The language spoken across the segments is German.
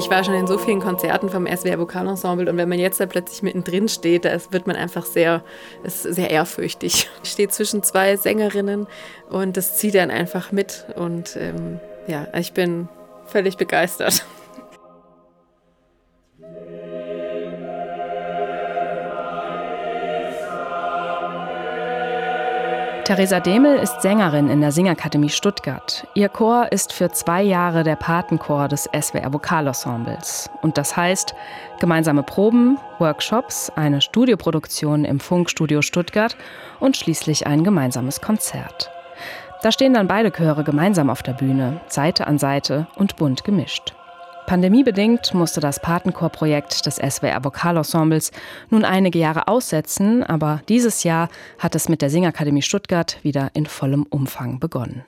Ich war schon in so vielen Konzerten vom SWR Vokalensemble und wenn man jetzt da plötzlich mittendrin steht, da wird man einfach sehr, ist sehr ehrfürchtig. Ich stehe zwischen zwei Sängerinnen und das zieht dann einfach mit und ähm, ja, ich bin völlig begeistert. Theresa Demel ist Sängerin in der Singakademie Stuttgart. Ihr Chor ist für zwei Jahre der Patenchor des SWR Vokalensembles. Und das heißt gemeinsame Proben, Workshops, eine Studioproduktion im Funkstudio Stuttgart und schließlich ein gemeinsames Konzert. Da stehen dann beide Chöre gemeinsam auf der Bühne, Seite an Seite und bunt gemischt. Pandemiebedingt musste das Patenchor-Projekt des SWR Vokalensembles nun einige Jahre aussetzen, aber dieses Jahr hat es mit der Singakademie Stuttgart wieder in vollem Umfang begonnen.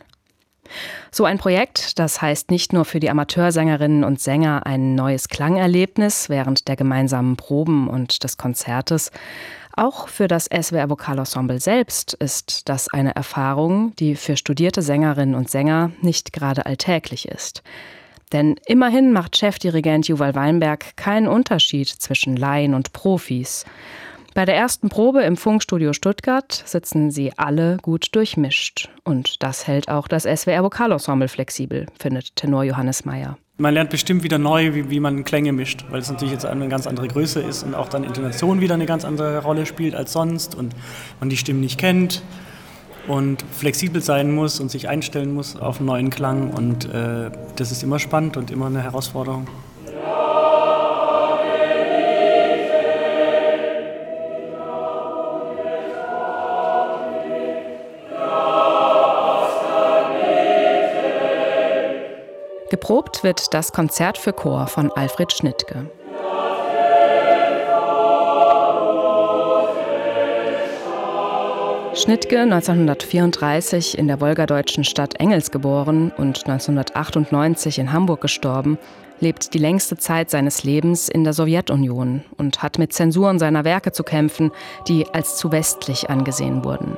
So ein Projekt, das heißt nicht nur für die Amateursängerinnen und Sänger ein neues Klangerlebnis während der gemeinsamen Proben und des Konzertes, auch für das SWR Vokalensemble selbst ist das eine Erfahrung, die für studierte Sängerinnen und Sänger nicht gerade alltäglich ist. Denn immerhin macht Chefdirigent Juval Weinberg keinen Unterschied zwischen Laien und Profis. Bei der ersten Probe im Funkstudio Stuttgart sitzen sie alle gut durchmischt. Und das hält auch das SWR Vokalensemble flexibel, findet Tenor Johannes Meyer. Man lernt bestimmt wieder neu, wie, wie, man Klänge mischt, weil es natürlich jetzt eine ganz andere Größe ist und auch dann Intonation wieder eine ganz andere Rolle spielt als sonst und man die Stimmen nicht kennt und flexibel sein muss und sich einstellen muss auf einen neuen Klang. Und äh, das ist immer spannend und immer eine Herausforderung. Geprobt wird das Konzert für Chor von Alfred Schnittke. Schnittke, 1934 in der wolgadeutschen Stadt Engels geboren und 1998 in Hamburg gestorben, lebt die längste Zeit seines Lebens in der Sowjetunion und hat mit Zensuren seiner Werke zu kämpfen, die als zu westlich angesehen wurden.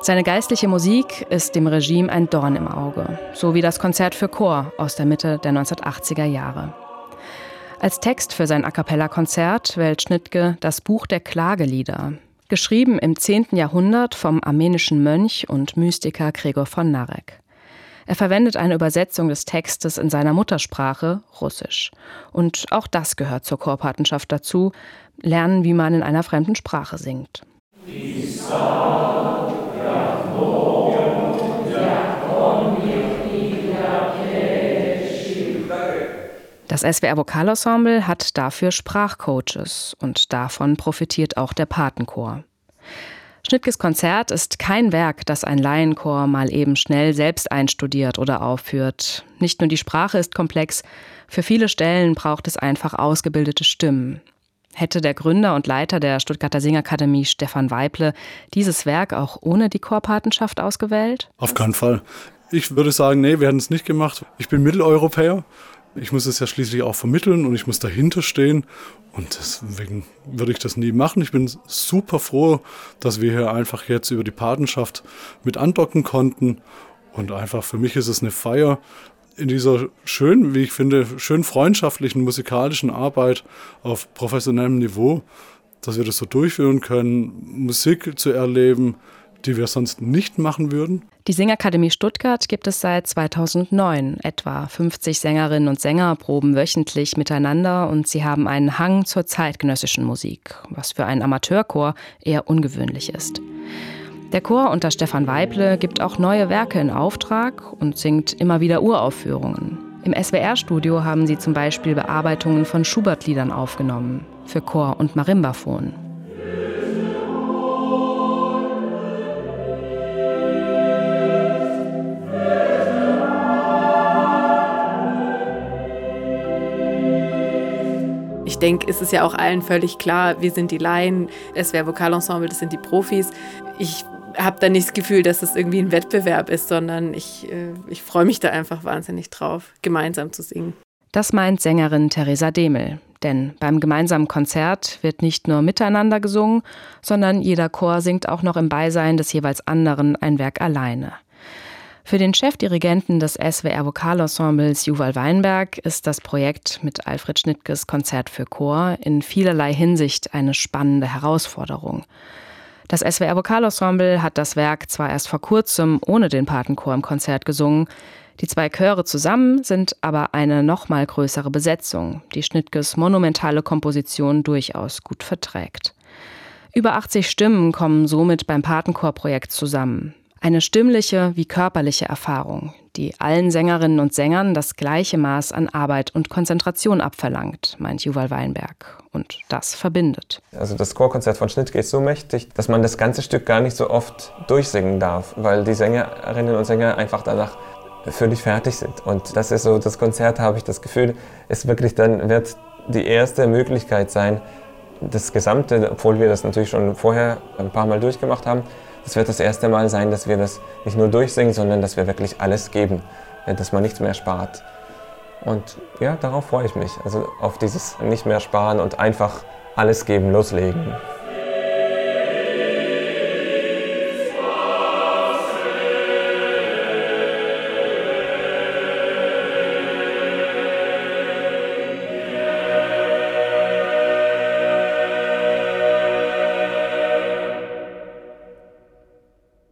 Seine geistliche Musik ist dem Regime ein Dorn im Auge, so wie das Konzert für Chor aus der Mitte der 1980er Jahre. Als Text für sein A cappella-Konzert wählt Schnittke das Buch der Klagelieder, geschrieben im 10. Jahrhundert vom armenischen Mönch und Mystiker Gregor von Narek. Er verwendet eine Übersetzung des Textes in seiner Muttersprache, Russisch. Und auch das gehört zur Chorpatenschaft dazu, lernen, wie man in einer fremden Sprache singt. Das SWR Vokalensemble hat dafür Sprachcoaches und davon profitiert auch der Patenchor. Schnittkes Konzert ist kein Werk, das ein Laienchor mal eben schnell selbst einstudiert oder aufführt. Nicht nur die Sprache ist komplex, für viele Stellen braucht es einfach ausgebildete Stimmen. Hätte der Gründer und Leiter der Stuttgarter Singakademie Stefan Weible dieses Werk auch ohne die Chorpatenschaft ausgewählt? Auf keinen Fall. Ich würde sagen, nee, wir hätten es nicht gemacht. Ich bin Mitteleuropäer ich muss es ja schließlich auch vermitteln und ich muss dahinter stehen. Und deswegen würde ich das nie machen. Ich bin super froh, dass wir hier einfach jetzt über die Patenschaft mit andocken konnten. Und einfach für mich ist es eine Feier in dieser schönen, wie ich finde, schön freundschaftlichen musikalischen Arbeit auf professionellem Niveau, dass wir das so durchführen können, Musik zu erleben, die wir sonst nicht machen würden. Die Singakademie Stuttgart gibt es seit 2009. Etwa 50 Sängerinnen und Sänger proben wöchentlich miteinander und sie haben einen Hang zur zeitgenössischen Musik, was für einen Amateurchor eher ungewöhnlich ist. Der Chor unter Stefan Weible gibt auch neue Werke in Auftrag und singt immer wieder Uraufführungen. Im SWR-Studio haben sie zum Beispiel Bearbeitungen von Schubert-Liedern aufgenommen, für Chor und Marimbaphon. Ich denke, es ist ja auch allen völlig klar, wir sind die Laien, es wäre Vokalensemble, das sind die Profis. Ich habe da nicht das Gefühl, dass es irgendwie ein Wettbewerb ist, sondern ich, äh, ich freue mich da einfach wahnsinnig drauf, gemeinsam zu singen. Das meint Sängerin Theresa Demel. Denn beim gemeinsamen Konzert wird nicht nur miteinander gesungen, sondern jeder Chor singt auch noch im Beisein des jeweils anderen ein Werk alleine. Für den Chefdirigenten des SWR Vokalensembles Juval Weinberg ist das Projekt mit Alfred Schnittges Konzert für Chor in vielerlei Hinsicht eine spannende Herausforderung. Das SWR Vokalensemble hat das Werk zwar erst vor kurzem ohne den Patenchor im Konzert gesungen, die zwei Chöre zusammen sind aber eine noch mal größere Besetzung, die Schnittges monumentale Komposition durchaus gut verträgt. Über 80 Stimmen kommen somit beim Patenchor-Projekt zusammen. Eine stimmliche wie körperliche Erfahrung, die allen Sängerinnen und Sängern das gleiche Maß an Arbeit und Konzentration abverlangt, meint Juval Weinberg. Und das verbindet. Also das Chorkonzert von Schnittke ist so mächtig, dass man das ganze Stück gar nicht so oft durchsingen darf, weil die Sängerinnen und Sänger einfach danach völlig fertig sind. Und das ist so, das Konzert habe ich das Gefühl, ist wirklich dann wird die erste Möglichkeit sein, das Gesamte, obwohl wir das natürlich schon vorher ein paar Mal durchgemacht haben, es wird das erste Mal sein, dass wir das nicht nur durchsingen, sondern dass wir wirklich alles geben, dass man nichts mehr spart. Und ja, darauf freue ich mich. Also auf dieses nicht mehr sparen und einfach alles geben, loslegen.